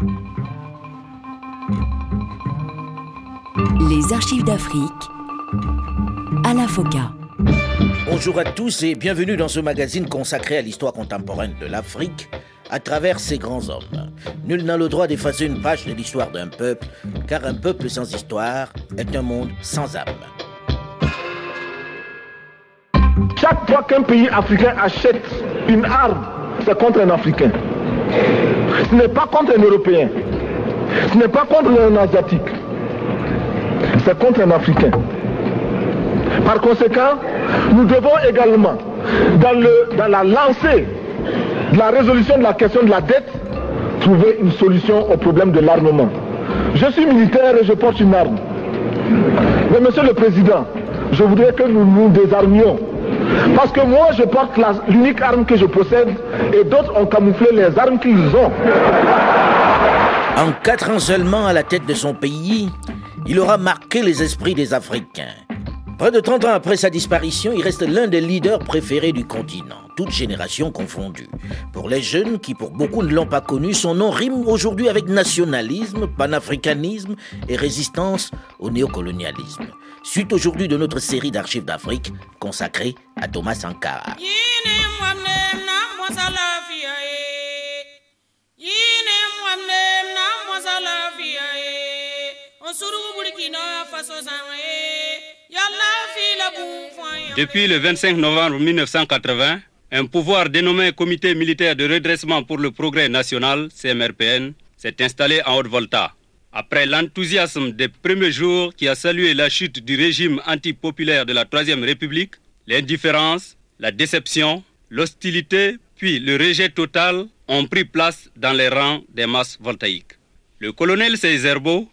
Les archives d'Afrique à la FOCA. Bonjour à tous et bienvenue dans ce magazine consacré à l'histoire contemporaine de l'Afrique à travers ses grands hommes. Nul n'a le droit d'effacer une page de l'histoire d'un peuple, car un peuple sans histoire est un monde sans âme. Chaque fois qu'un pays africain achète une arme, c'est contre un Africain. Ce n'est pas contre un Européen. Ce n'est pas contre un Asiatique. C'est contre un Africain. Par conséquent, nous devons également, dans, la lancée de la résolution de la question de la dette, trouver une solution au problème de l'armement. Je suis militaire et je porte une arme. Mais monsieur le Président, je voudrais que nous nous désarmions. Parce que moi, je porte l'unique arme que je possède et d'autres ont camouflé les armes qu'ils ont. En quatre ans seulement à la tête de son pays, il aura marqué les esprits des Africains. Près de 30 ans après sa disparition, il reste l'un des leaders préférés du continent, toutes générations confondues. Pour les jeunes qui pour beaucoup ne l'ont pas connu, son nom rime aujourd'hui avec nationalisme, panafricanisme et résistance au néocolonialisme. Suite aujourd'hui de notre série d'archives d'Afrique consacrée à Thomas Sankara. Depuis le 25 novembre 1980, un pouvoir dénommé Comité militaire de redressement pour le progrès national, CMRPN, s'est installé en Haute-Volta. Après l'enthousiasme des premiers jours qui a salué la chute du régime antipopulaire de la Troisième République, l'indifférence, la déception, l'hostilité, puis le rejet total ont pris place dans les rangs des masses voltaïques. Le colonel Cézerbo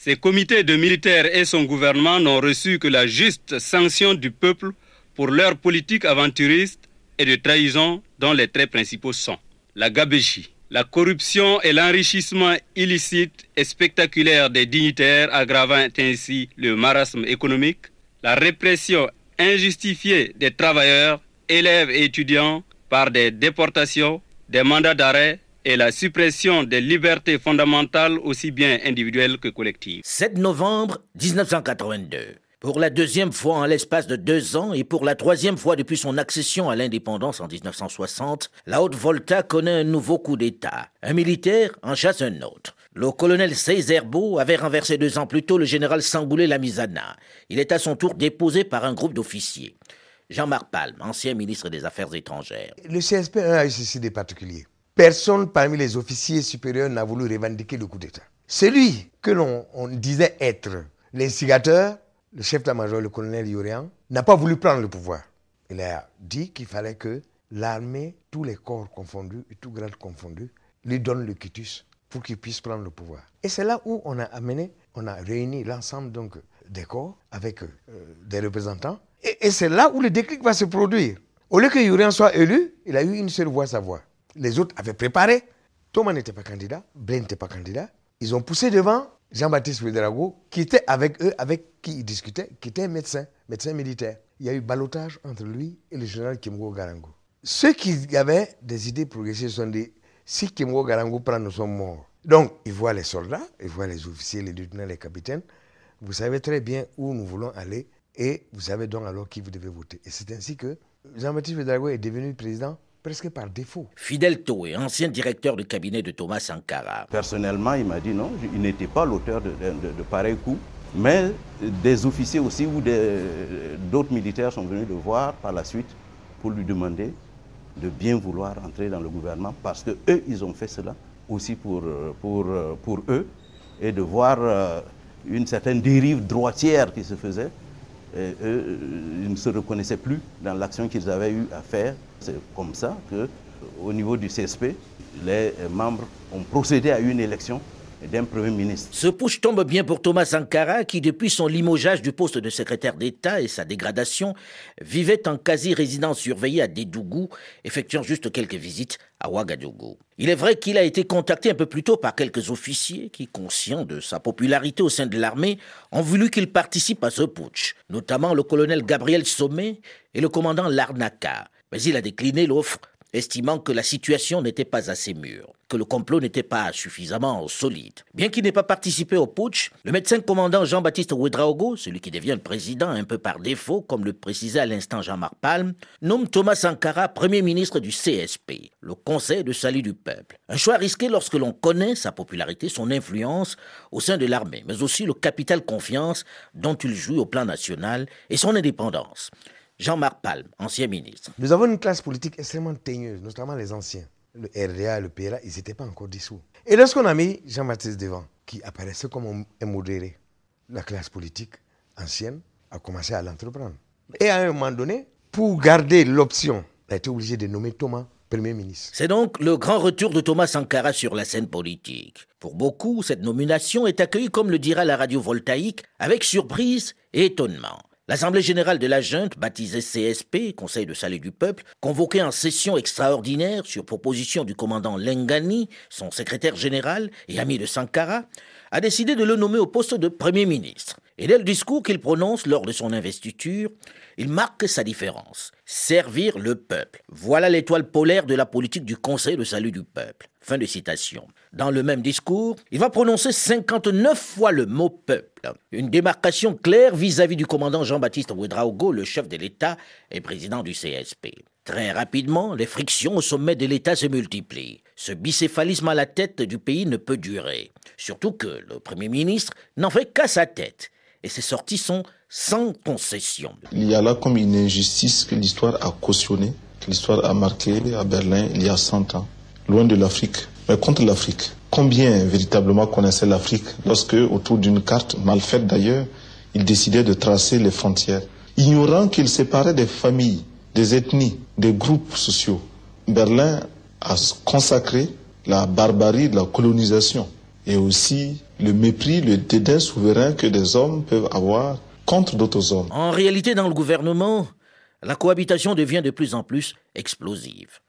ces comités de militaires et son gouvernement n'ont reçu que la juste sanction du peuple pour leur politique aventuriste et de trahison dont les traits principaux sont la gabégie, la corruption et l'enrichissement illicite et spectaculaire des dignitaires aggravant ainsi le marasme économique, la répression injustifiée des travailleurs, élèves et étudiants par des déportations, des mandats d'arrêt et la suppression des libertés fondamentales aussi bien individuelles que collectives. 7 novembre 1982. Pour la deuxième fois en l'espace de deux ans et pour la troisième fois depuis son accession à l'indépendance en 1960, la Haute-Volta connaît un nouveau coup d'État. Un militaire en chasse un autre. Le colonel Cézerbo avait renversé deux ans plus tôt le général Sangoulé Lamizana. Il est à son tour déposé par un groupe d'officiers. Jean-Marc Palme, ancien ministre des Affaires étrangères. Le CSP a eu ceci de particulier. Personne parmi les officiers supérieurs n'a voulu revendiquer le coup d'État. Celui que l'on disait être l'instigateur, le chef d'état-major, le colonel Yorian, n'a pas voulu prendre le pouvoir. Il a dit qu'il fallait que l'armée, tous les corps confondus et tout grade confondus, lui donne le quitus pour qu'il puisse prendre le pouvoir. Et c'est là où on a amené, on a réuni l'ensemble donc des corps avec euh, des représentants. Et, c'est là où le déclic va se produire. Au lieu que Yorian soit élu, il a eu une seule voix, sa voix les autres avaient préparé. Thomas n'était pas candidat, Blaine n'était pas candidat. Ils ont poussé devant Jean-Baptiste Ouedraogo, qui était avec eux, avec qui ils discutaient, qui était médecin, médecin militaire. Il y a eu balotage entre lui et le général Kimgo Garango. Ceux qui avaient des idées progressistes sont dit si Kimgo Garango prend, nous sommes morts. Donc, ils voient les soldats, ils voient les officiers, les lieutenants, les capitaines. Vous savez très bien où nous voulons aller et vous savez donc alors qui vous devez voter. Et c'est ainsi que Jean-Baptiste Ouedraogo est devenu président presque par défaut. Fidel Toé, ancien directeur de cabinet de Thomas Sankara. Personnellement, il m'a dit non, il n'était pas l'auteur de, de, pareils coups. Mais des officiers aussi ou d'autres militaires sont venus le voir par la suite pour lui demander de bien vouloir entrer dans le gouvernement parce que eux, ils ont fait cela aussi pour, pour, pour eux et de voir euh, une certaine dérive droitière qui se faisait. Et eux, ils ne se reconnaissaient plus dans l'action qu'ils avaient eu à faire c'est comme ça que, au niveau du CSP, les membres ont procédé à une élection d'un Premier ministre. Ce push tombe bien pour Thomas Sankara, qui, depuis son limogeage du poste de secrétaire d'État et sa dégradation, vivait en quasi-résidence surveillée à Dédougou, effectuant juste quelques visites à Ouagadougou. Il est vrai qu'il a été contacté un peu plus tôt par quelques officiers qui, conscients de sa popularité au sein de l'armée, ont voulu qu'il participe à ce putsch, notamment le colonel Gabriel Sommet et le commandant Larnaca mais il a décliné l'offre estimant que la situation n'était pas assez mûre, que le complot n'était pas suffisamment solide. Bien qu'il n'ait pas participé au putsch, le médecin commandant Jean-Baptiste Ouedraogo, celui qui devient le président un peu par défaut, comme le précisait à l'instant Jean-Marc Palme, nomme Thomas Sankara Premier ministre du CSP, le Conseil de salut du peuple. Un choix risqué lorsque l'on connaît sa popularité, son influence au sein de l'armée, mais aussi le capital confiance dont il joue au plan national et son indépendance. Jean-Marc Palme, ancien ministre. Nous avons une classe politique extrêmement teigneuse, notamment les anciens. Le RDA, le PLA, ils n'étaient pas encore dissous. Et lorsqu'on a mis Jean-Baptiste devant, qui apparaissait comme un modéré, la classe politique ancienne a commencé à l'entreprendre. Et à un moment donné, pour garder l'option, elle a été obligée de nommer Thomas Premier ministre. C'est donc le grand retour de Thomas Sankara sur la scène politique. Pour beaucoup, cette nomination est accueillie, comme le dira la radio voltaïque, avec surprise et étonnement. L'Assemblée générale de la junte, baptisée CSP, Conseil de salut du peuple, convoquée en session extraordinaire sur proposition du commandant Lengani, son secrétaire général et ami de Sankara, a décidé de le nommer au poste de Premier ministre. Et dès le discours qu'il prononce lors de son investiture, il marque sa différence. Servir le peuple. Voilà l'étoile polaire de la politique du Conseil de salut du peuple. Fin de citation. Dans le même discours, il va prononcer 59 fois le mot peuple. Une démarcation claire vis-à-vis du commandant Jean-Baptiste Ouedraogo, le chef de l'État et président du CSP. Très rapidement, les frictions au sommet de l'État se multiplient. Ce bicéphalisme à la tête du pays ne peut durer. Surtout que le Premier ministre n'en fait qu'à sa tête. Et ses sorties sont sans concession. Il y a là comme une injustice que l'histoire a cautionnée, que l'histoire a marqué à Berlin il y a 100 ans loin de l'Afrique, mais contre l'Afrique. Combien véritablement connaissaient l'Afrique lorsque, autour d'une carte, mal faite d'ailleurs, ils décidaient de tracer les frontières, ignorant qu'ils séparaient des familles, des ethnies, des groupes sociaux. Berlin a consacré la barbarie de la colonisation et aussi le mépris, le dédain souverain que des hommes peuvent avoir contre d'autres hommes. En réalité, dans le gouvernement, la cohabitation devient de plus en plus explosive.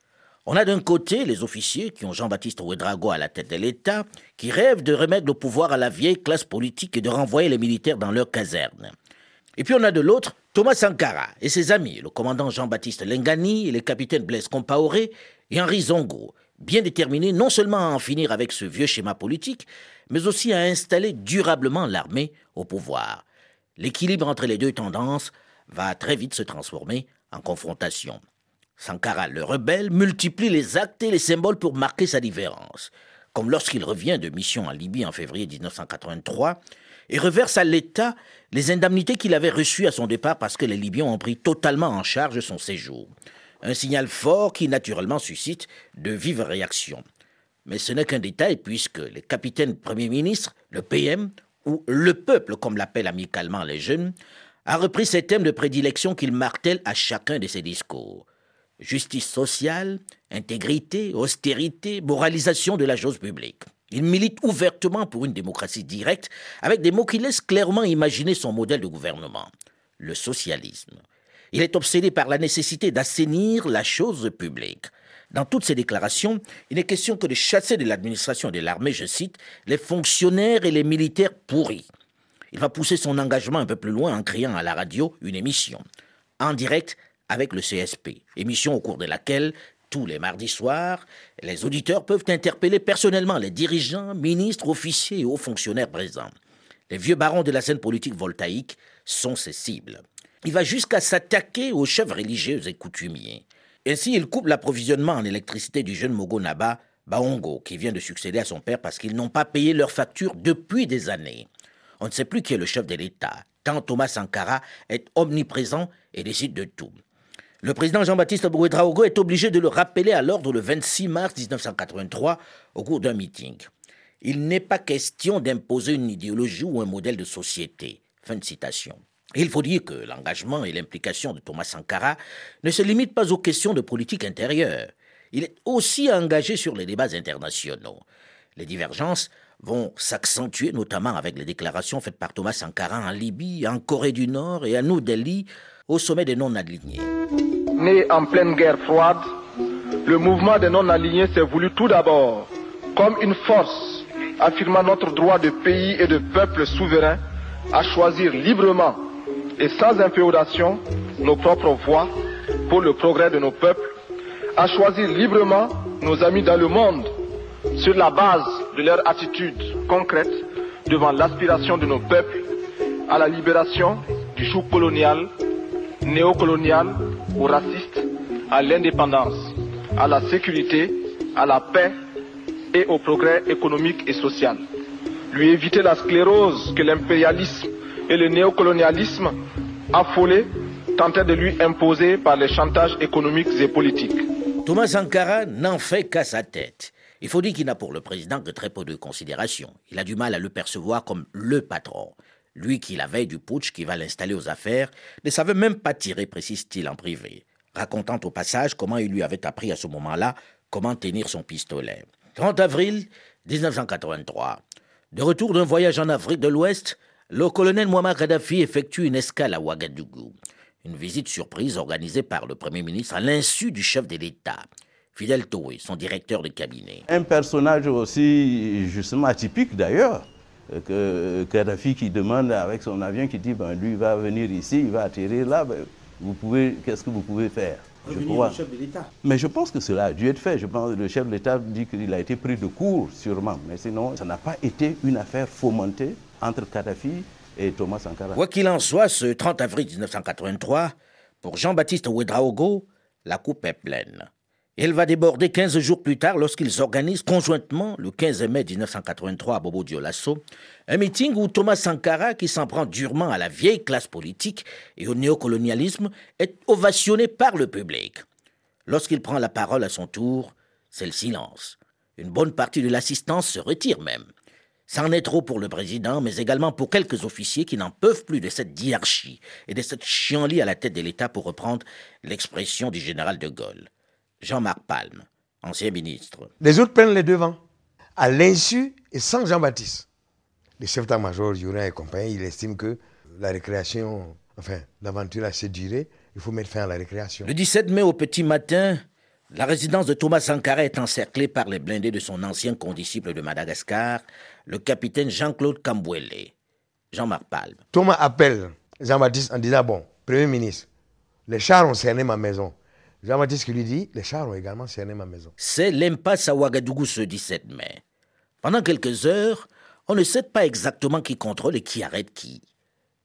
On a d'un côté les officiers qui ont Jean-Baptiste Ouedrago à la tête de l'État, qui rêvent de remettre le pouvoir à la vieille classe politique et de renvoyer les militaires dans leurs casernes. Et puis on a de l'autre Thomas Sankara et ses amis, le commandant Jean-Baptiste Lengani et les capitaines Blaise Compaoré et Henri Zongo, bien déterminés non seulement à en finir avec ce vieux schéma politique, mais aussi à installer durablement l'armée au pouvoir. L'équilibre entre les deux tendances va très vite se transformer en confrontation. Sankara, le rebelle, multiplie les actes et les symboles pour marquer sa différence, comme lorsqu'il revient de mission en Libye en février 1983 et reverse à l'État les indemnités qu'il avait reçues à son départ parce que les Libyens ont pris totalement en charge son séjour. Un signal fort qui naturellement suscite de vives réactions. Mais ce n'est qu'un détail puisque les capitaines premiers ministres, le PM, ou le peuple comme l'appellent amicalement les jeunes, a repris ces thèmes de prédilection qu'il martèle à chacun de ses discours justice sociale, intégrité, austérité, moralisation de la chose publique. Il milite ouvertement pour une démocratie directe avec des mots qui laissent clairement imaginer son modèle de gouvernement, le socialisme. Il est obsédé par la nécessité d'assainir la chose publique. Dans toutes ses déclarations, il n'est question que de chasser de l'administration de l'armée, je cite, les fonctionnaires et les militaires pourris. Il va pousser son engagement un peu plus loin en créant à la radio une émission, en direct avec le CSP, émission au cours de laquelle, tous les mardis soirs, les auditeurs peuvent interpeller personnellement les dirigeants, ministres, officiers et hauts fonctionnaires présents. Les vieux barons de la scène politique voltaïque sont ses cibles. Il va jusqu'à s'attaquer aux chefs religieux et coutumiers. Ainsi, il coupe l'approvisionnement en électricité du jeune Mogo Naba, Baongo, qui vient de succéder à son père parce qu'ils n'ont pas payé leurs factures depuis des années. On ne sait plus qui est le chef de l'État, tant Thomas Sankara est omniprésent et décide de tout. Le président Jean-Baptiste Ouedraogo est obligé de le rappeler à l'ordre le 26 mars 1983 au cours d'un meeting. Il n'est pas question d'imposer une idéologie ou un modèle de société. Fin de citation. Il faut dire que l'engagement et l'implication de Thomas Sankara ne se limitent pas aux questions de politique intérieure. Il est aussi engagé sur les débats internationaux. Les divergences vont s'accentuer notamment avec les déclarations faites par Thomas Sankara en Libye, en Corée du Nord et à New Delhi au sommet des non-alignés. Né en pleine guerre froide, le mouvement des non-alignés s'est voulu tout d'abord comme une force affirmant notre droit de pays et de peuple souverain à choisir librement et sans inféodation nos propres voies pour le progrès de nos peuples, à choisir librement nos amis dans le monde sur la base de leur attitude concrète devant l'aspiration de nos peuples à la libération du joug colonial, néocolonial ou raciste, à l'indépendance, à la sécurité, à la paix et au progrès économique et social. Lui éviter la sclérose que l'impérialisme et le néocolonialisme affolé tentaient de lui imposer par les chantages économiques et politiques. Thomas Sankara n'en fait qu'à sa tête. Il faut dire qu'il n'a pour le président que très peu de considération. Il a du mal à le percevoir comme le patron. Lui qui, la veille du putsch qui va l'installer aux affaires, ne savait même pas tirer, précise-t-il en privé, racontant au passage comment il lui avait appris à ce moment-là comment tenir son pistolet. 30 avril 1983. De retour d'un voyage en Afrique de l'Ouest, le colonel Muammar Kadhafi effectue une escale à Ouagadougou. Une visite surprise organisée par le Premier ministre à l'insu du chef de l'État. Fidel Toé, son directeur de cabinet. Un personnage aussi justement atypique d'ailleurs, que Kadhafi qui demande avec son avion, qui dit, ben, lui va venir ici, il va atterrir là, ben, vous pouvez, qu'est-ce que vous pouvez faire? Je crois. chef de l'État. Mais je pense que cela a dû être fait. Je pense que le chef de l'État dit qu'il a été pris de court, sûrement. Mais sinon, ça n'a pas été une affaire fomentée entre Kadhafi et Thomas Sankara. Quoi qu'il en soit, ce 30 avril 1983, pour Jean-Baptiste Ouedraogo, la coupe est pleine. Elle va déborder 15 jours plus tard lorsqu'ils organisent conjointement, le 15 mai 1983 à Bobo Dioulasso, un meeting où Thomas Sankara, qui s'en prend durement à la vieille classe politique et au néocolonialisme, est ovationné par le public. Lorsqu'il prend la parole à son tour, c'est le silence. Une bonne partie de l'assistance se retire même. C'en est trop pour le président, mais également pour quelques officiers qui n'en peuvent plus de cette diarchie et de cette chienlit à la tête de l'État, pour reprendre l'expression du général de Gaulle. Jean-Marc Palme, ancien ministre. Les autres prennent les devants, à l'insu et sans Jean-Baptiste. Le chef d'état-major, Yorin et compagnie, il estime que la récréation, enfin, l'aventure a assez duré, il faut mettre fin à la récréation. Le 17 mai au petit matin, la résidence de Thomas Sankara est encerclée par les blindés de son ancien condisciple de Madagascar, le capitaine Jean-Claude Cambouele. Jean-Marc Palme. Thomas appelle Jean-Baptiste en disant Bon, Premier ministre, les chars ont cerné ma maison. Jean-Baptiste lui dit, les chars ont également cerné ma maison. C'est l'impasse à Ouagadougou ce 17 mai. Pendant quelques heures, on ne sait pas exactement qui contrôle et qui arrête qui.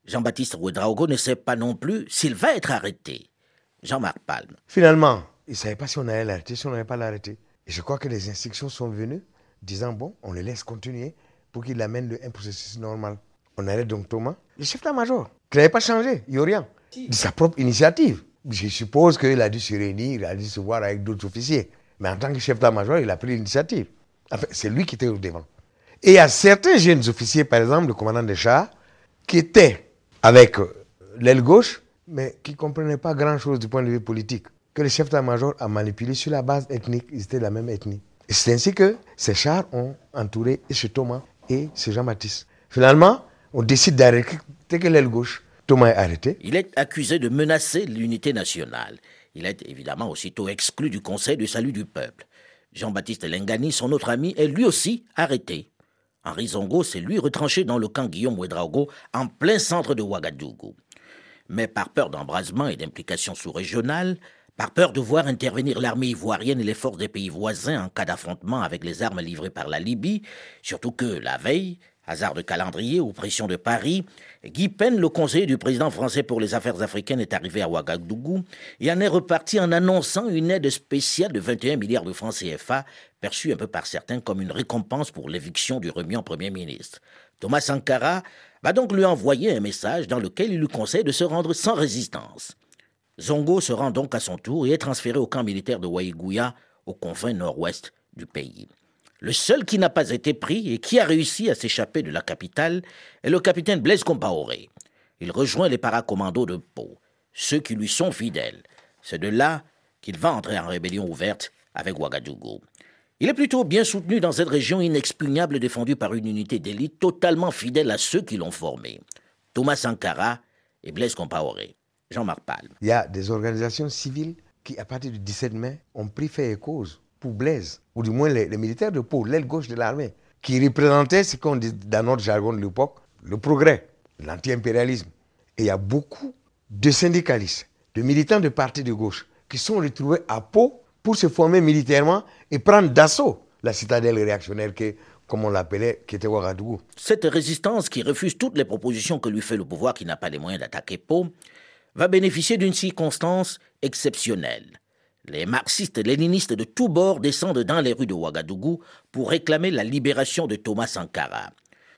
Jean-Baptiste Ouedraogo ne sait pas non plus s'il va être arrêté. Jean-Marc Palme. Finalement, il ne savait pas si on allait l'arrêter, si on n'allait pas l'arrêter. Et je crois que les instructions sont venues disant, bon, on le laisse continuer pour qu'il amène un processus normal. On arrête donc Thomas, le chef d'état-major, qui n'avait pas changé, il n'y a rien, de sa propre initiative. Je suppose qu'il a dû se réunir, il a dû se voir avec d'autres officiers. Mais en tant que chef d'état-major, il a pris l'initiative. Enfin, c'est lui qui était au devant. Et il y a certains jeunes officiers, par exemple, le commandant des chars, qui étaient avec euh, l'aile gauche, mais qui ne comprenaient pas grand-chose du point de vue politique. Que le chef d'état-major a manipulé sur la base ethnique, ils étaient de la même ethnie. Et c'est ainsi que ces chars ont entouré ce Thomas et ce Jean-Baptiste. Finalement, on décide d'arrêter l'aile gauche. Thomas est arrêté. Il est accusé de menacer l'unité nationale. Il est évidemment aussitôt exclu du Conseil du salut du peuple. Jean-Baptiste Lengani, son autre ami, est lui aussi arrêté. Henri Zongo s'est lui retranché dans le camp Guillaume Ouedraogo, en plein centre de Ouagadougou. Mais par peur d'embrasement et d'implications sous-régionales, par peur de voir intervenir l'armée ivoirienne et les forces des pays voisins en cas d'affrontement avec les armes livrées par la Libye, surtout que, la veille, Hasard de calendrier ou pression de Paris, Guy Pen, le conseiller du président français pour les affaires africaines, est arrivé à Ouagadougou et en est reparti en annonçant une aide spéciale de 21 milliards de francs CFA, perçue un peu par certains comme une récompense pour l'éviction du en Premier ministre. Thomas Sankara va donc lui envoyer un message dans lequel il lui conseille de se rendre sans résistance. Zongo se rend donc à son tour et est transféré au camp militaire de Waïgouya, aux confins nord-ouest du pays. Le seul qui n'a pas été pris et qui a réussi à s'échapper de la capitale est le capitaine Blaise Compaoré. Il rejoint les paracommandos de Pau, ceux qui lui sont fidèles. C'est de là qu'il va entrer en rébellion ouverte avec Ouagadougou. Il est plutôt bien soutenu dans cette région inexpugnable défendue par une unité d'élite totalement fidèle à ceux qui l'ont formé. Thomas Sankara et Blaise Compaoré. Jean-Marc Palme. Il y a des organisations civiles qui, à partir du 17 mai, ont pris fait et cause pour Blaise, ou du moins les, militaires de Pau, l'aile gauche de l'armée, qui représentaient ce qu'on dit dans notre jargon de l'époque, le progrès, l'anti-impérialisme. Et il y a beaucoup de syndicalistes, de militants de partis de gauche qui sont retrouvés à Pau pour se former militairement et prendre d'assaut la citadelle réactionnaire qui, comme on l'appelait, qui était Ouagadougou. Cette résistance qui refuse toutes les propositions que lui fait le pouvoir qui n'a pas les moyens d'attaquer Pau va bénéficier d'une circonstance exceptionnelle. Les marxistes-léninistes de tous bords descendent dans les rues de Ouagadougou pour réclamer la libération de Thomas Sankara.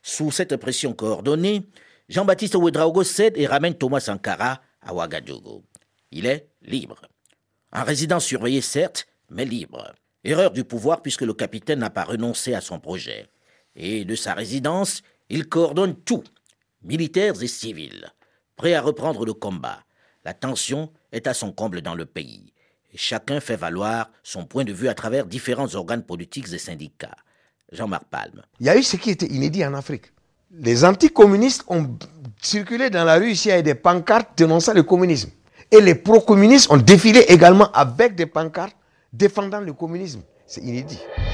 Sous cette pression coordonnée, Jean-Baptiste Ouedraogo cède et ramène Thomas Sankara à Ouagadougou. Il est libre. Un résident surveillé certes, mais libre. Erreur du pouvoir puisque le capitaine n'a pas renoncé à son projet. Et de sa résidence, il coordonne tout, militaires et civils, prêt à reprendre le combat. La tension est à son comble dans le pays. Chacun fait valoir son point de vue à travers différents organes politiques et syndicats. Jean-Marc Palme. Il y a eu ce qui était inédit en Afrique. Les anticommunistes ont circulé dans la rue ici avec des pancartes dénonçant le communisme. Et les pro-communistes ont défilé également avec des pancartes défendant le communisme. C'est inédit. «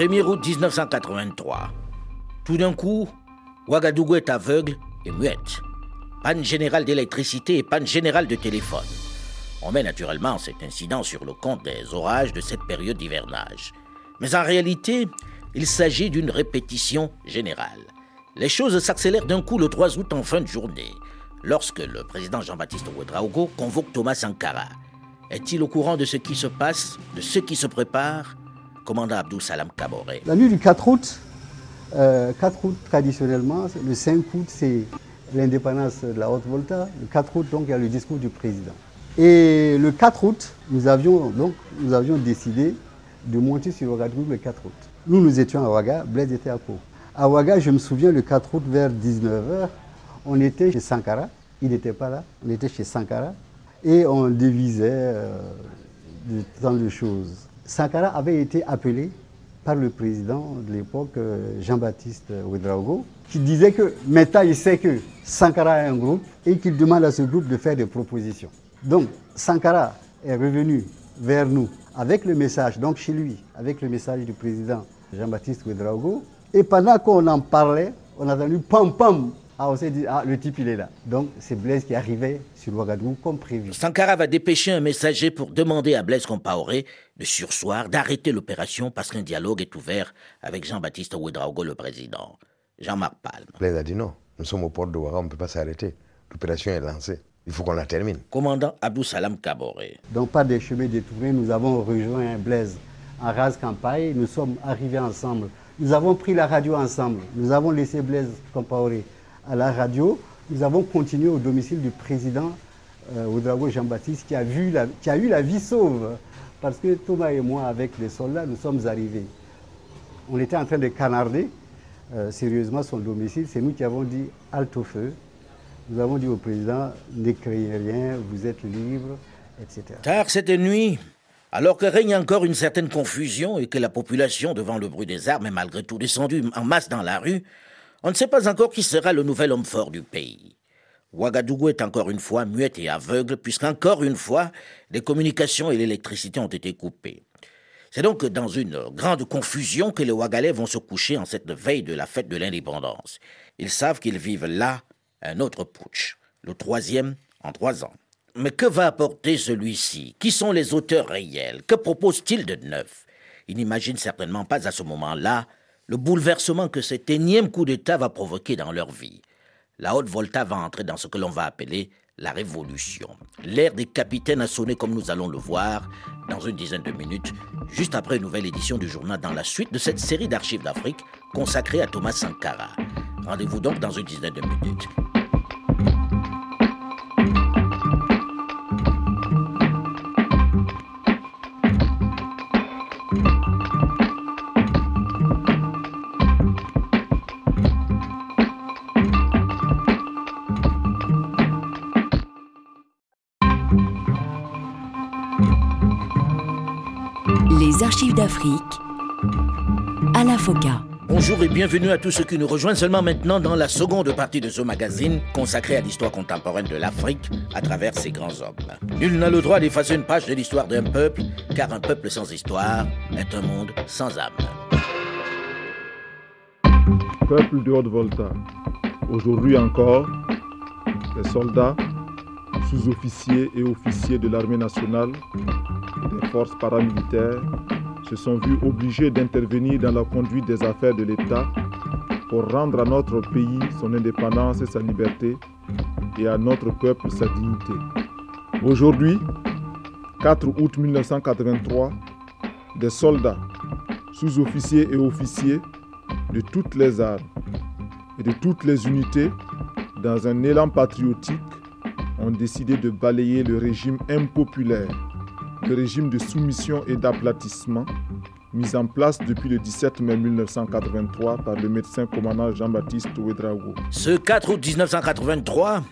1er août 1983. Tout d'un coup, Ouagadougou est aveugle et muette. Panne générale d'électricité et panne générale de téléphone. On met naturellement cet incident sur le compte des orages de cette période d'hivernage. Mais en réalité, il s'agit d'une répétition générale. Les choses s'accélèrent d'un coup le 3 août en fin de journée, lorsque le président Jean-Baptiste Ouedraogo convoque Thomas Sankara. Est-il au courant de ce qui se passe, de ce qui se prépare? Commandant Abdou Salam Kaboré. La nuit du 4 août, 4 euh, août traditionnellement, le 5 août c'est l'indépendance de la Haute-Volta. Le 4 août, donc, il y a le discours du président. Et le 4 août, nous avions, donc, décidé de monter sur Ouagadougou le 4 août. Nous, nous étions à Ouaga, Blaise était à Pau. À Ouaga, je me souviens, le 4 août, vers 19h, on était chez Sankara. Il n'était pas là. On était chez Sankara. Et on devisait euh, tant de choses. Sankara avait été appelé par le président de l'époque, euh, Jean-Baptiste Ouedraogo, qui disait que maintenant il sait que Sankara a un groupe et qu'il demande à ce groupe de faire des propositions. Donc Sankara est revenu vers nous avec le message, donc chez lui, avec le message du président Jean-Baptiste Ouedraogo. Et pendant qu'on en parlait, on a entendu pam pam. Ah, on s'est dit, ah, le type, il est là. Donc, c'est Blaise qui arrivait sur Ouagadougou comme prévu. Sankara va dépêcher un messager pour demander à Blaise Compaoré de sursoir, d'arrêter l'opération parce qu'un dialogue est ouvert avec Jean-Baptiste Ouedraogo, le président. Jean-Marc Palme. Blaise a dit non, nous sommes au port de Ouaga, on ne peut pas s'arrêter. L'opération est lancée. Il faut qu'on la termine. Commandant Abdou Salam Kaboré. Donc, par des chemins détournés, nous avons rejoint Blaise en rase campagne. Nous sommes arrivés ensemble. Nous avons pris la radio ensemble. Nous avons laissé Blaise Compaoré à la radio. Nous avons continué au domicile du président euh, Jean-Baptiste qui, a qui a eu la vie sauve. Parce que Thomas et moi, avec les soldats, nous sommes arrivés. On était en train de canarder euh, sérieusement son domicile. C'est nous qui avons dit halte au feu. Nous avons dit au président, n'écrivez rien, vous êtes libre, etc. Tard cette nuit, alors que règne encore une certaine confusion et que la population, devant le bruit des armes, est malgré tout descendue en masse dans la rue, on ne sait pas encore qui sera le nouvel homme fort du pays. Ouagadougou est encore une fois muette et aveugle, puisqu'encore une fois, les communications et l'électricité ont été coupées. C'est donc dans une grande confusion que les Ouagalais vont se coucher en cette veille de la fête de l'indépendance. Ils savent qu'ils vivent là un autre putsch, le troisième en trois ans. Mais que va apporter celui-ci? Qui sont les auteurs réels? Que propose-t-il de neuf? Ils n'imaginent certainement pas à ce moment-là le bouleversement que cet énième coup d'État va provoquer dans leur vie. La haute volta va entrer dans ce que l'on va appeler la révolution. L'ère des capitaines a sonné comme nous allons le voir dans une dizaine de minutes, juste après une nouvelle édition du journal dans la suite de cette série d'archives d'Afrique consacrée à Thomas Sankara. Rendez-vous donc dans une dizaine de minutes. Archives d'Afrique à la FOCA. Bonjour et bienvenue à tous ceux qui nous rejoignent seulement maintenant dans la seconde partie de ce magazine consacré à l'histoire contemporaine de l'Afrique à travers ses grands hommes. Nul n'a le droit d'effacer une page de l'histoire d'un peuple, car un peuple sans histoire est un monde sans âme. Peuple de Haute-Volta, aujourd'hui encore, les soldats, sous-officiers et officiers de l'armée nationale forces paramilitaires se sont vus obligés d'intervenir dans la conduite des affaires de l'État pour rendre à notre pays son indépendance et sa liberté et à notre peuple sa dignité. Aujourd'hui, 4 août 1983, des soldats, sous-officiers et officiers de toutes les armes et de toutes les unités, dans un élan patriotique, ont décidé de balayer le régime impopulaire, le régime de soumission et d'aplatissement mis en place depuis le 17 mai 1983 par le médecin commandant Jean-Baptiste Ouedraogo. Ce 4 août 1983,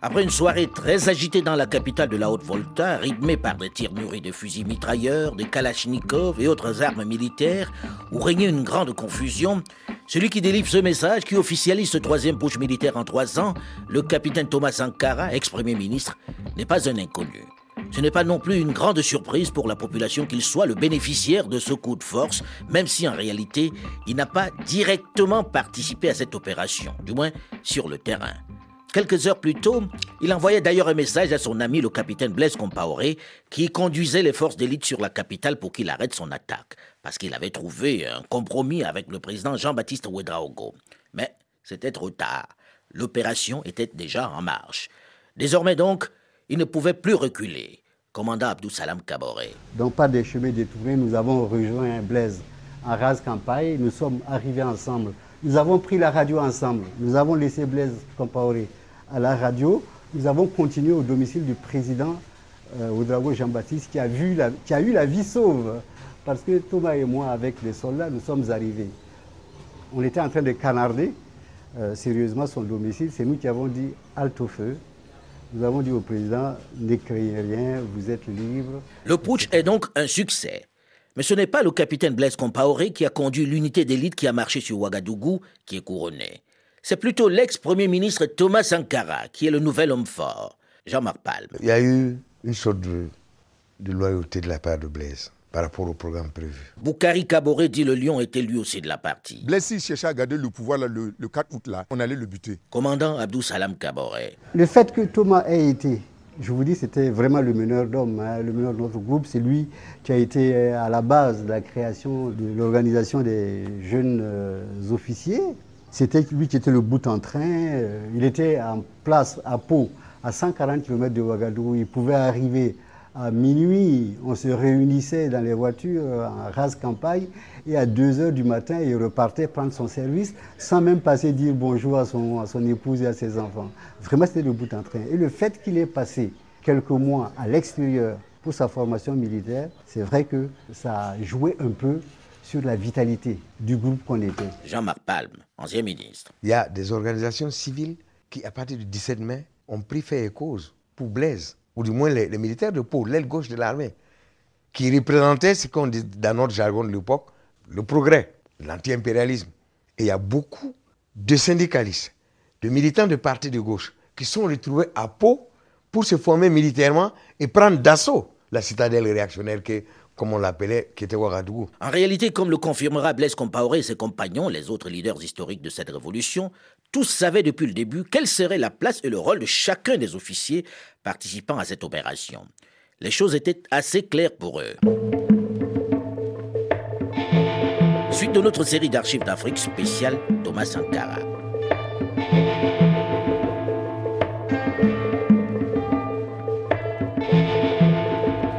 après une soirée très agitée dans la capitale de la Haute-Volta, rythmée par des tirs mûris de fusils mitrailleurs, des kalachnikovs et autres armes militaires, où régnait une grande confusion, celui qui délivre ce message, qui officialise ce troisième push militaire en trois ans, le capitaine Thomas Sankara, ex-premier ministre, n'est pas un inconnu. Ce n'est pas non plus une grande surprise pour la population qu'il soit le bénéficiaire de ce coup de force, même si en réalité, il n'a pas directement participé à cette opération, du moins sur le terrain. Quelques heures plus tôt, il envoyait d'ailleurs un message à son ami le capitaine Blaise Compaoré, qui conduisait les forces d'élite sur la capitale pour qu'il arrête son attaque, parce qu'il avait trouvé un compromis avec le président Jean-Baptiste Ouedraogo. Mais c'était trop tard. L'opération était déjà en marche. Désormais donc, il ne pouvait plus reculer. Commandant Abdou Salam Kaboré. Donc pas des chemins détournés, nous avons rejoint Blaise en rase campagne, nous sommes arrivés ensemble. Nous avons pris la radio ensemble, nous avons laissé Blaise Compaoré à la radio, nous avons continué au domicile du président euh, Oudrago Jean-Baptiste qui a eu la vie sauve. Parce que Thomas et moi, avec les soldats, nous sommes arrivés. On était en train de canarder euh, sérieusement son domicile. C'est nous qui avons dit halte au feu. Nous avons dit au président, n'écrivez rien, vous êtes libre. Le putsch est donc un succès. Mais ce n'est pas le capitaine Blaise Compaoré qui a conduit l'unité d'élite qui a marché sur Ouagadougou qui est couronné. C'est plutôt l'ex-premier ministre Thomas Sankara qui est le nouvel homme fort, Jean-Marc Palme. Il y a eu une sorte de, de loyauté de la part de Blaise par rapport au programme prévu. Boukari Kaboré dit le lion était lui aussi de la partie. Blaise, s'il cherchait à garder le pouvoir là, le, le 4 août, là, on allait le buter. Commandant Abdou Salam Kaboré. Le fait que Thomas ait été, je vous dis, c'était vraiment le meneur d'hommes, hein, le meneur de notre groupe. C'est lui qui a été euh, à la base de la création de l'organisation des jeunes euh, officiers. C'était lui qui était le bout en train. Euh, Il était en place à Pau, à 140 km de Ouagadougou. Il pouvait arriver à minuit. On se réunissait dans les voitures en rase campagne et à 2 heures du matin, il repartait prendre son service sans même passer dire bonjour à son, à son épouse et à ses enfants. Vraiment, c'était le bout en train. Et le fait qu'il ait passé quelques mois à l'extérieur pour sa formation militaire, c'est vrai que ça a joué un peu sur la vitalité du groupe qu'on était. Jean-Marc Palme, ancien ministre. Il y a des organisations civiles qui, à partir du 17 mai, ont pris fait et cause pour Blaise, ou du moins les, militaires de Pau, l'aile gauche de l'armée, qui représentaient ce qu'on dit dans notre jargon de l'époque, le progrès, l'anti-impérialisme. Et il y a beaucoup de syndicalistes, de militants de partis de gauche, qui sont retrouvés à Pau pour se former militairement et prendre d'assaut la citadelle réactionnaire que, comme on l'appelait, qui était Ouagadougou. En réalité, comme le confirmera Blaise Compaoré et ses compagnons, les autres leaders historiques de cette révolution, tous savaient depuis le début quelle serait la place et le rôle de chacun des officiers participant à cette opération. Les choses étaient assez claires pour eux. Suite de notre série d'archives d'Afrique spéciale Thomas Sankara.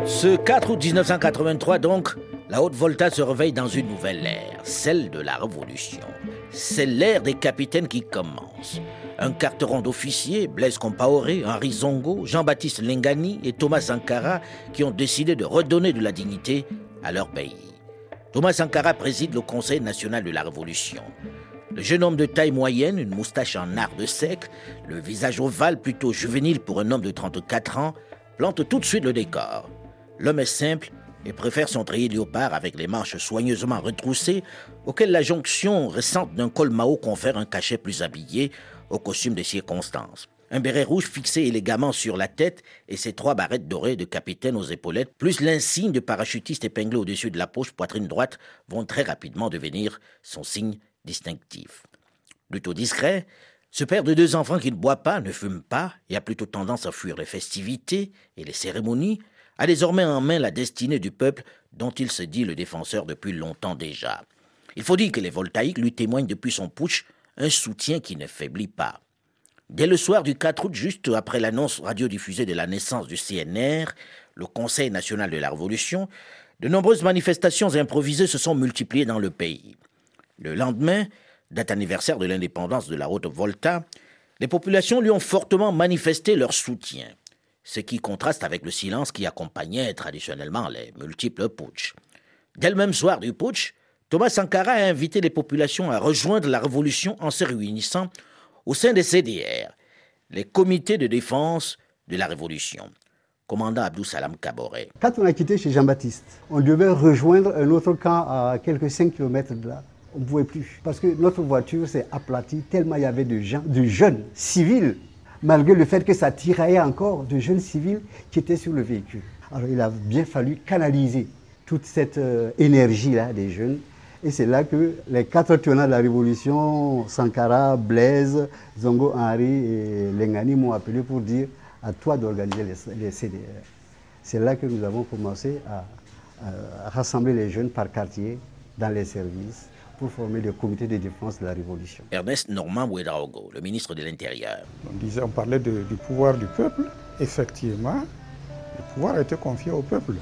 Ce 4 août 1983 donc, la Haute-Volta se réveille dans une nouvelle ère, celle de la Révolution. C'est l'ère des capitaines qui commence. Un carteron d'officiers, Blaise Compaoré, Henri Zongo, Jean-Baptiste Lengani et Thomas Sankara qui ont décidé de redonner de la dignité à leur pays. Thomas Sankara préside le Conseil national de la Révolution. Le jeune homme de taille moyenne, une moustache en art de sec, le visage ovale plutôt juvénile pour un homme de 34 ans, plante tout de suite le décor. L'homme est simple et préfère son treillis léopard avec les manches soigneusement retroussées, auquel la jonction récente d'un col Mao confère un cachet plus habillé au costume de circonstances. Un béret rouge fixé élégamment sur la tête et ses trois barrettes dorées de capitaine aux épaulettes, plus l'insigne de parachutiste épinglé au-dessus de la poche poitrine droite, vont très rapidement devenir son signe distinctif. Plutôt discret, ce père de deux enfants qui ne boit pas, ne fume pas et a plutôt tendance à fuir les festivités et les cérémonies, a désormais en main la destinée du peuple dont il se dit le défenseur depuis longtemps déjà. Il faut dire que les voltaïques lui témoignent depuis son putsch un soutien qui ne faiblit pas. Dès le soir du 4 août, juste après l'annonce radiodiffusée de la naissance du CNR, le Conseil national de la Révolution, de nombreuses manifestations improvisées se sont multipliées dans le pays. Le lendemain, date anniversaire de l'indépendance de la Haute-Volta, les populations lui ont fortement manifesté leur soutien, ce qui contraste avec le silence qui accompagnait traditionnellement les multiples putsch. Dès le même soir du putsch, Thomas Sankara a invité les populations à rejoindre la révolution en se réunissant au sein des CDR, les comités de défense de la révolution. Commandant Abdou Salam Kaboré. Quand on a quitté chez Jean-Baptiste, on devait rejoindre un autre camp à quelques 5 km de là on ne pouvait plus. Parce que notre voiture s'est aplatie tellement il y avait de gens, de jeunes civils, malgré le fait que ça tiraillait encore, de jeunes civils qui étaient sur le véhicule. Alors il a bien fallu canaliser toute cette euh, énergie-là des jeunes. Et c'est là que les quatre tenants de la révolution, Sankara, Blaise, Zongo Henri et Lengani m'ont appelé pour dire à toi d'organiser les, CDR. C'est là que nous avons commencé à rassembler les jeunes par quartier dans les services pour former le comité de défense de la Révolution. Ernest Normand Ouedraogo, le ministre de l'Intérieur. On, disait, on parlait du pouvoir du peuple. Effectivement, le pouvoir a été confié au peuple.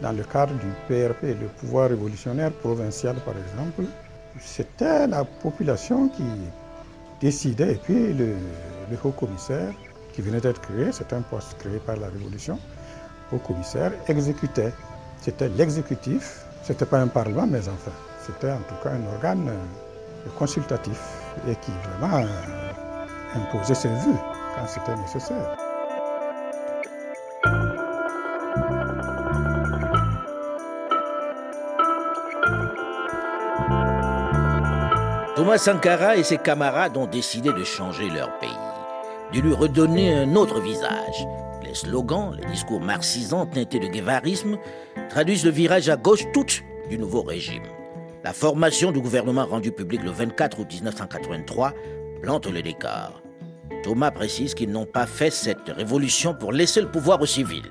Dans le cadre du PRP, le pouvoir révolutionnaire provincial par exemple, c'était la population qui décidait. Et puis le, le haut commissaire qui venait d'être créé, c'est un poste créé par la Révolution, le haut commissaire exécutait. C'était l'exécutif, ce n'était pas un parlement, mais enfin, c'était en tout cas un organe euh, consultatif et qui vraiment euh, imposait ses vues quand c'était nécessaire. Thomas Sankara et ses camarades ont décidé de changer leur pays, de lui redonner un autre visage. Les slogans, les discours marxisants teintés de guévarisme traduisent le virage à gauche tout du nouveau régime. La formation du gouvernement rendu public le 24 août 1983 plante le décor. Thomas précise qu'ils n'ont pas fait cette révolution pour laisser le pouvoir aux civils.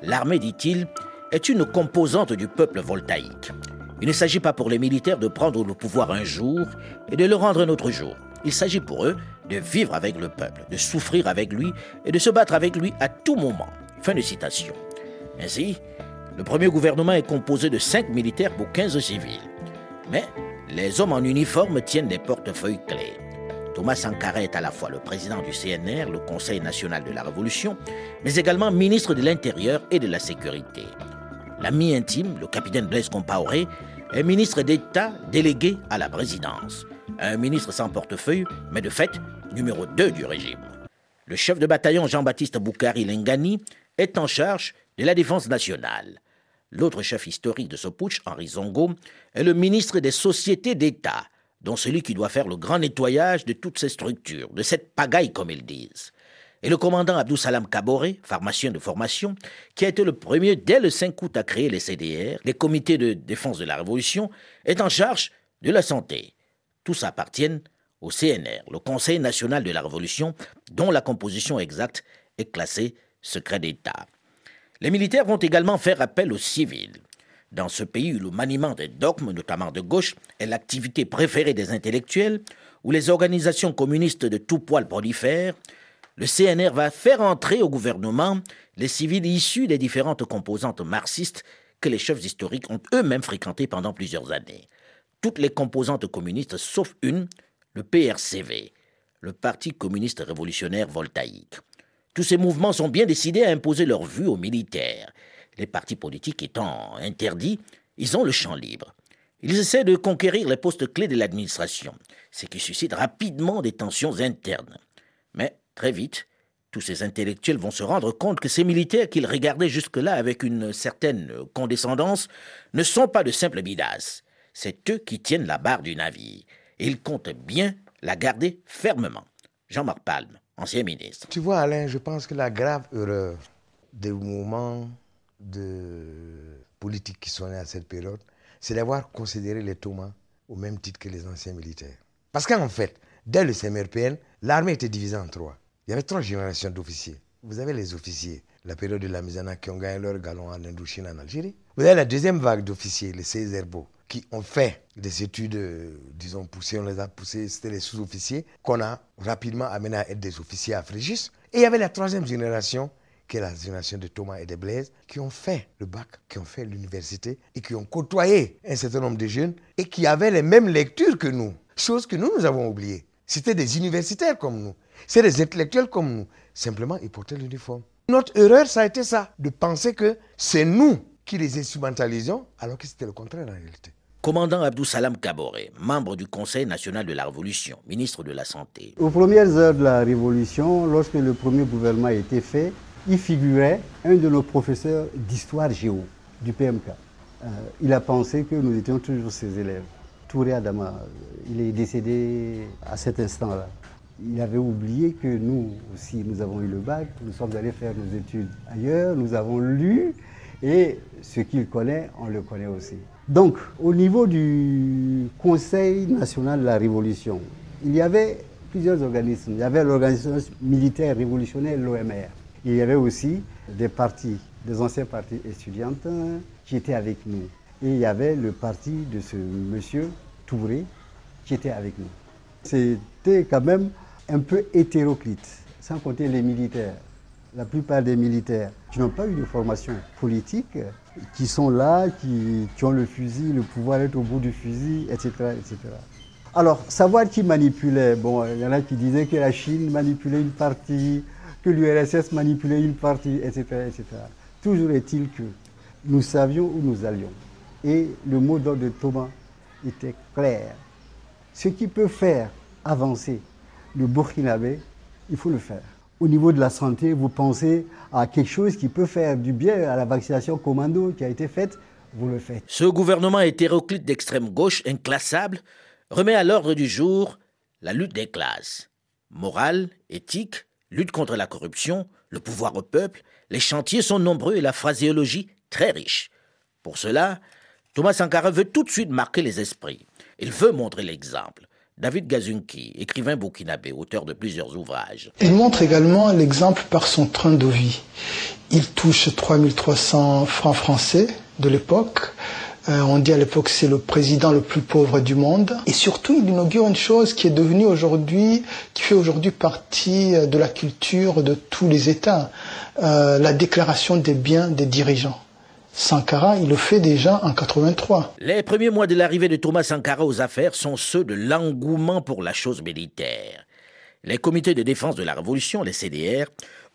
L'armée, dit-il, est une composante du peuple voltaïque. Il ne s'agit pas pour les militaires de prendre le pouvoir un jour et de le rendre un autre jour. Il s'agit pour eux de vivre avec le peuple, de souffrir avec lui et de se battre avec lui à tout moment. Fin de citation. Ainsi, le premier gouvernement est composé de 5 militaires pour 15 civils. Mais les hommes en uniforme tiennent des portefeuilles clés. Thomas Sankara est à la fois le président du CNR, le Conseil national de la Révolution, mais également ministre de l'Intérieur et de la Sécurité. L'ami intime, le capitaine Blaise Compaoré, est ministre d'État délégué à la présidence. Un ministre sans portefeuille, mais de fait numéro 2 du régime. Le chef de bataillon Jean-Baptiste Boukari Lengani est en charge de la défense nationale. L'autre chef historique de ce putsch, Henri Zongo, est le ministre des sociétés d'État, dont celui qui doit faire le grand nettoyage de toutes ces structures, de cette pagaille comme ils disent. Et le commandant Abdou Salam Kaboré, pharmacien de formation, qui a été le premier dès le 5 août à créer les CDR, les comités de défense de la Révolution, est en charge de la santé. Tous appartiennent au CNR, le Conseil national de la Révolution, dont la composition exacte est classée secret d'État. Les militaires vont également faire appel aux civils. Dans ce pays où le maniement des dogmes, notamment de gauche, est l'activité préférée des intellectuels, où les organisations communistes de tout poil prolifèrent, le CNR va faire entrer au gouvernement les civils issus des différentes composantes marxistes que les chefs historiques ont eux-mêmes fréquentées pendant plusieurs années. Toutes les composantes communistes sauf une, le PRCV, le Parti communiste révolutionnaire voltaïque. Tous ces mouvements sont bien décidés à imposer leur vue aux militaires. Les partis politiques étant interdits, ils ont le champ libre. Ils essaient de conquérir les postes clés de l'administration, ce qui suscite rapidement des tensions internes. Mais très vite, tous ces intellectuels vont se rendre compte que ces militaires qu'ils regardaient jusque-là avec une certaine condescendance ne sont pas de simples bidasses. C'est eux qui tiennent la barre du navire. Et ils comptent bien la garder fermement. Jean-Marc Palme, ancien ministre. Tu vois, Alain, je pense que la grave erreur des mouvements de politique qui sont nés à cette période, c'est d'avoir considéré les Thomas au même titre que les anciens militaires. Parce qu'en fait, dès le CMRPN, l'armée était divisée en trois. Il y avait trois générations d'officiers. Vous avez les officiers, la période de la Misana, qui ont gagné leur galon en Indochine, en Algérie. Vous avez la deuxième vague d'officiers, les Césairbo, qui ont fait des études, euh, disons, poussées, on les a poussés, c'était les sous-officiers, qu'on a rapidement amenés à être des officiers à Frégis. Et il y avait la troisième génération, qui est la génération de Thomas et de Blaise, qui ont fait le bac, qui ont fait l'université et qui ont côtoyé un certain nombre de jeunes et qui avaient les mêmes lectures que nous, chose que nous, nous avons oubliées. C'était des universitaires comme nous, c'est des intellectuels comme nous. Simplement, ils portaient l'uniforme. Notre erreur, ça a été ça, de penser que c'est nous qui les instrumentalisons, alors que c'était le contraire en réalité. Commandant Abdou Salam Kabore, membre du Conseil national de la Révolution, ministre de la Santé. Aux premières heures de la Révolution, lorsque le premier gouvernement a été fait, il figurait un de nos professeurs d'histoire géo du PMK. Euh, il a pensé que nous étions toujours ses élèves. Touré Adama, il est décédé à cet instant-là. Il avait oublié que nous aussi, nous avons eu le bac, nous sommes allés faire nos études ailleurs, nous avons lu, et ce qu'il connaît, on le connaît aussi. Donc, au niveau du Conseil national de la Révolution, il y avait plusieurs organismes. Il y avait l'organisation militaire révolutionnaire, l'OMR. Il y avait aussi des partis, des anciens partis étudiantes qui étaient avec nous. Et il y avait le parti de ce monsieur Touré qui était avec nous. C'était quand même un peu hétéroclite, sans compter les militaires. La plupart des militaires qui n'ont pas eu de formation politique, qui sont là, qui, ont le fusil, le pouvoir est au bout du fusil, etc., etc. Alors, savoir qui manipulait, bon, il y en a qui disaient que la Chine manipulait une partie, que l'URSS manipulait une partie, etc., etc. Toujours est-il que nous savions où nous allions. Et le mot d'ordre de Thomas était clair. Ce qui peut faire avancer le Burkinabé, il faut le faire. Au niveau de la santé, vous pensez à quelque chose qui peut faire du bien à la vaccination commando qui a été faite, vous le faites. Ce gouvernement hétéroclite d'extrême gauche, inclassable, remet à l'ordre du jour la lutte des classes. Morale, éthique, lutte contre la corruption, le pouvoir au peuple, les chantiers sont nombreux et la phraséologie très riche. Pour cela, Thomas Sankara veut tout de suite marquer les esprits. Il veut montrer l'exemple. David Gazunki, écrivain burkinabé, auteur de plusieurs ouvrages. Il montre également l'exemple par son train de vie. Il touche 3300 francs français de l'époque. Euh, on dit à l'époque c'est le président le plus pauvre du monde. Et surtout, il inaugure une chose qui est devenue aujourd'hui, qui fait aujourd'hui partie de la culture de tous les États, euh, la déclaration des biens des dirigeants. Sankara, il le fait déjà en 83. Les premiers mois de l'arrivée de Thomas Sankara aux affaires sont ceux de l'engouement pour la chose militaire. Les comités de défense de la Révolution, les CDR,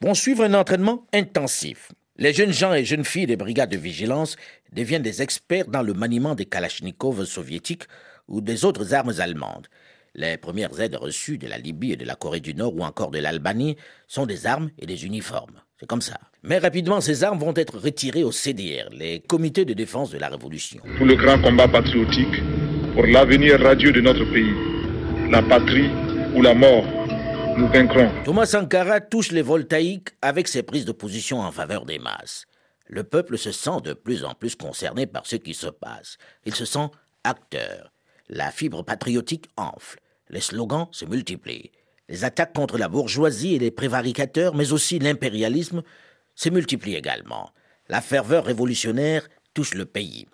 vont suivre un entraînement intensif. Les jeunes gens et jeunes filles des brigades de vigilance deviennent des experts dans le maniement des kalachnikovs soviétiques ou des autres armes allemandes. Les premières aides reçues de la Libye et de la Corée du Nord ou encore de l'Albanie sont des armes et des uniformes. C'est comme ça. Mais rapidement, ces armes vont être retirées au CDR, les comités de défense de la Révolution. Pour le grand combat patriotique, pour l'avenir radieux de notre pays, la patrie ou la mort, nous vaincrons. Thomas Sankara touche les voltaïques avec ses prises de position en faveur des masses. Le peuple se sent de plus en plus concerné par ce qui se passe. Il se sent acteur. La fibre patriotique enfle. Les slogans se multiplient. Les attaques contre la bourgeoisie et les prévaricateurs, mais aussi l'impérialisme, se multiplient également. La ferveur révolutionnaire touche le pays.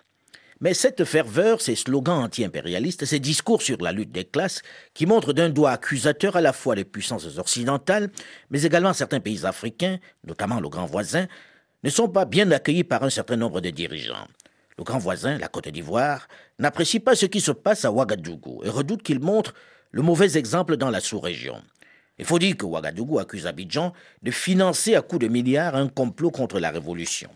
Mais cette ferveur, ces slogans anti-impérialistes, ces discours sur la lutte des classes, qui montrent d'un doigt accusateur à la fois les puissances occidentales, mais également certains pays africains, notamment le grand voisin, ne sont pas bien accueillis par un certain nombre de dirigeants. Le grand voisin, la Côte d'Ivoire, n'apprécie pas ce qui se passe à Ouagadougou et redoute qu'il montre le mauvais exemple dans la sous-région. Il faut dire que Ouagadougou accuse Abidjan de financer à coups de milliards un complot contre la révolution.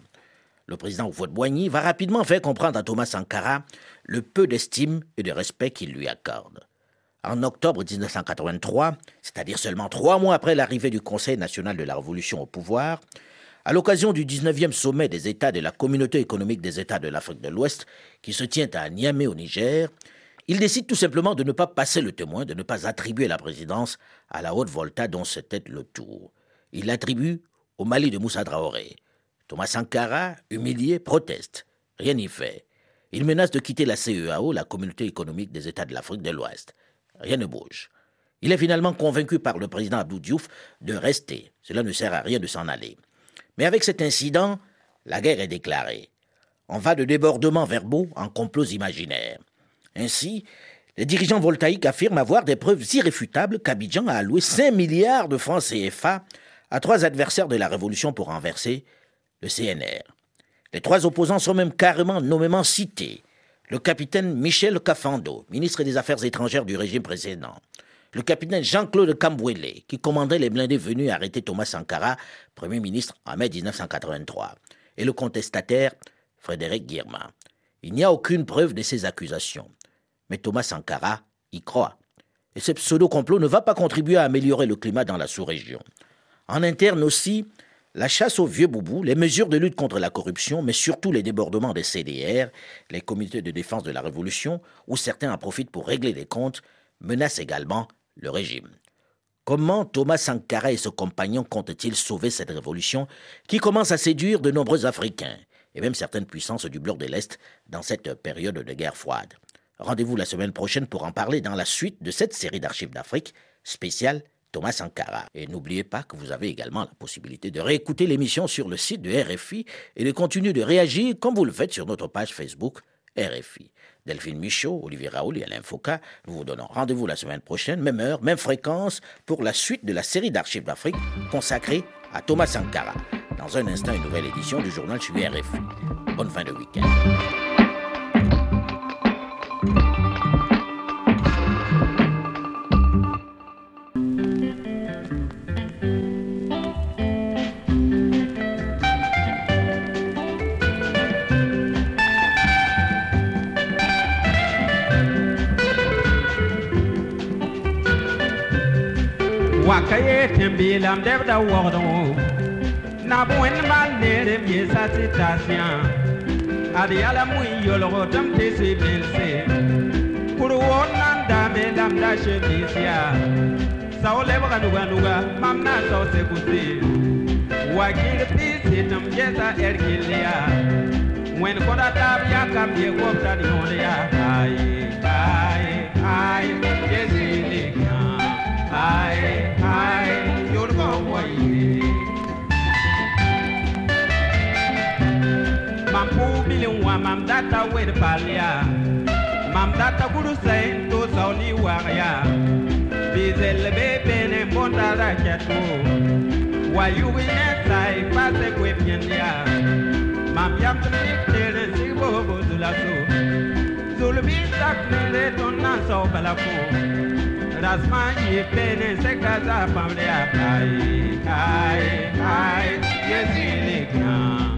Le président Oufouette-Boigny va rapidement faire comprendre à Thomas Sankara le peu d'estime et de respect qu'il lui accorde. En octobre 1983, c'est-à-dire seulement trois mois après l'arrivée du Conseil national de la Révolution au pouvoir, à l'occasion du 19e sommet des États de la Communauté économique des États de l'Afrique de l'Ouest, qui se tient à Niamey au Niger, il décide tout simplement de ne pas passer le témoin, de ne pas attribuer la présidence à la haute volta dont c'était le tour. Il l'attribue au Mali de Moussa Traoré. Thomas Sankara, humilié, proteste. Rien n'y fait. Il menace de quitter la CEAO, la Communauté économique des États de l'Afrique de l'Ouest. Rien ne bouge. Il est finalement convaincu par le président Abdou Diouf de rester. Cela ne sert à rien de s'en aller. Mais avec cet incident, la guerre est déclarée. On va de débordements verbaux en complots imaginaires. Ainsi, les dirigeants voltaïques affirment avoir des preuves irréfutables qu'Abidjan a alloué 5 milliards de francs CFA à trois adversaires de la Révolution pour renverser le CNR. Les trois opposants sont même carrément nommément cités. Le capitaine Michel Cafando, ministre des Affaires étrangères du régime précédent. Le capitaine Jean-Claude Cambouele, qui commandait les blindés venus arrêter Thomas Sankara, Premier ministre en mai 1983. Et le contestataire Frédéric Guirma. Il n'y a aucune preuve de ces accusations. Mais Thomas Sankara y croit. Et ce pseudo-complot ne va pas contribuer à améliorer le climat dans la sous-région. En interne aussi, la chasse aux vieux boubous, les mesures de lutte contre la corruption, mais surtout les débordements des CDR, les comités de défense de la Révolution, où certains en profitent pour régler les comptes, menacent également le régime. Comment Thomas Sankara et ses compagnons comptent-ils sauver cette révolution qui commence à séduire de nombreux Africains et même certaines puissances du bloc de l'Est dans cette période de guerre froide? Rendez-vous la semaine prochaine pour en parler dans la suite de cette série d'archives d'Afrique spéciale Thomas Sankara. Et n'oubliez pas que vous avez également la possibilité de réécouter l'émission sur le site de RFI et de continuer de réagir comme vous le faites sur notre page Facebook RFI. Delphine Michaud, Olivier Raoul et Alain Foucault, nous vous donnons rendez-vous la semaine prochaine, même heure, même fréquence, pour la suite de la série d'archives d'Afrique consacrée à Thomas Sankara. Dans un instant, une nouvelle édition du journal sur RFI. Bonne fin de week-end. bilam deb da wogdo na bõen maan neerem yeesa tɩ tasya ad yala mui yolgo tɩm tɩ sɩbelse kur woor nan daame lamda shemis yaa sao lebga nuga nuga mam na sao seguse wakir pɩɩs tɩm yɛsa ɛr gilli yaa kõda taab yakam ye gobtan yõod yaa aye aye aye yesɩ ning ai. ku wa mam data wed palya mam data kuru sain to sauni wagya bizel be ne bonda ra kyato wa yu ne sai pa kwe pyendia. Mam yam ni tere si bo bo zula so zulbi tak nere ton na so bala ko rasman ye pene se kaza pamle apai. Kai kai yesi ne kan